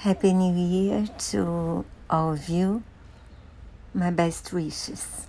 Happy New Year to all of you. My best wishes.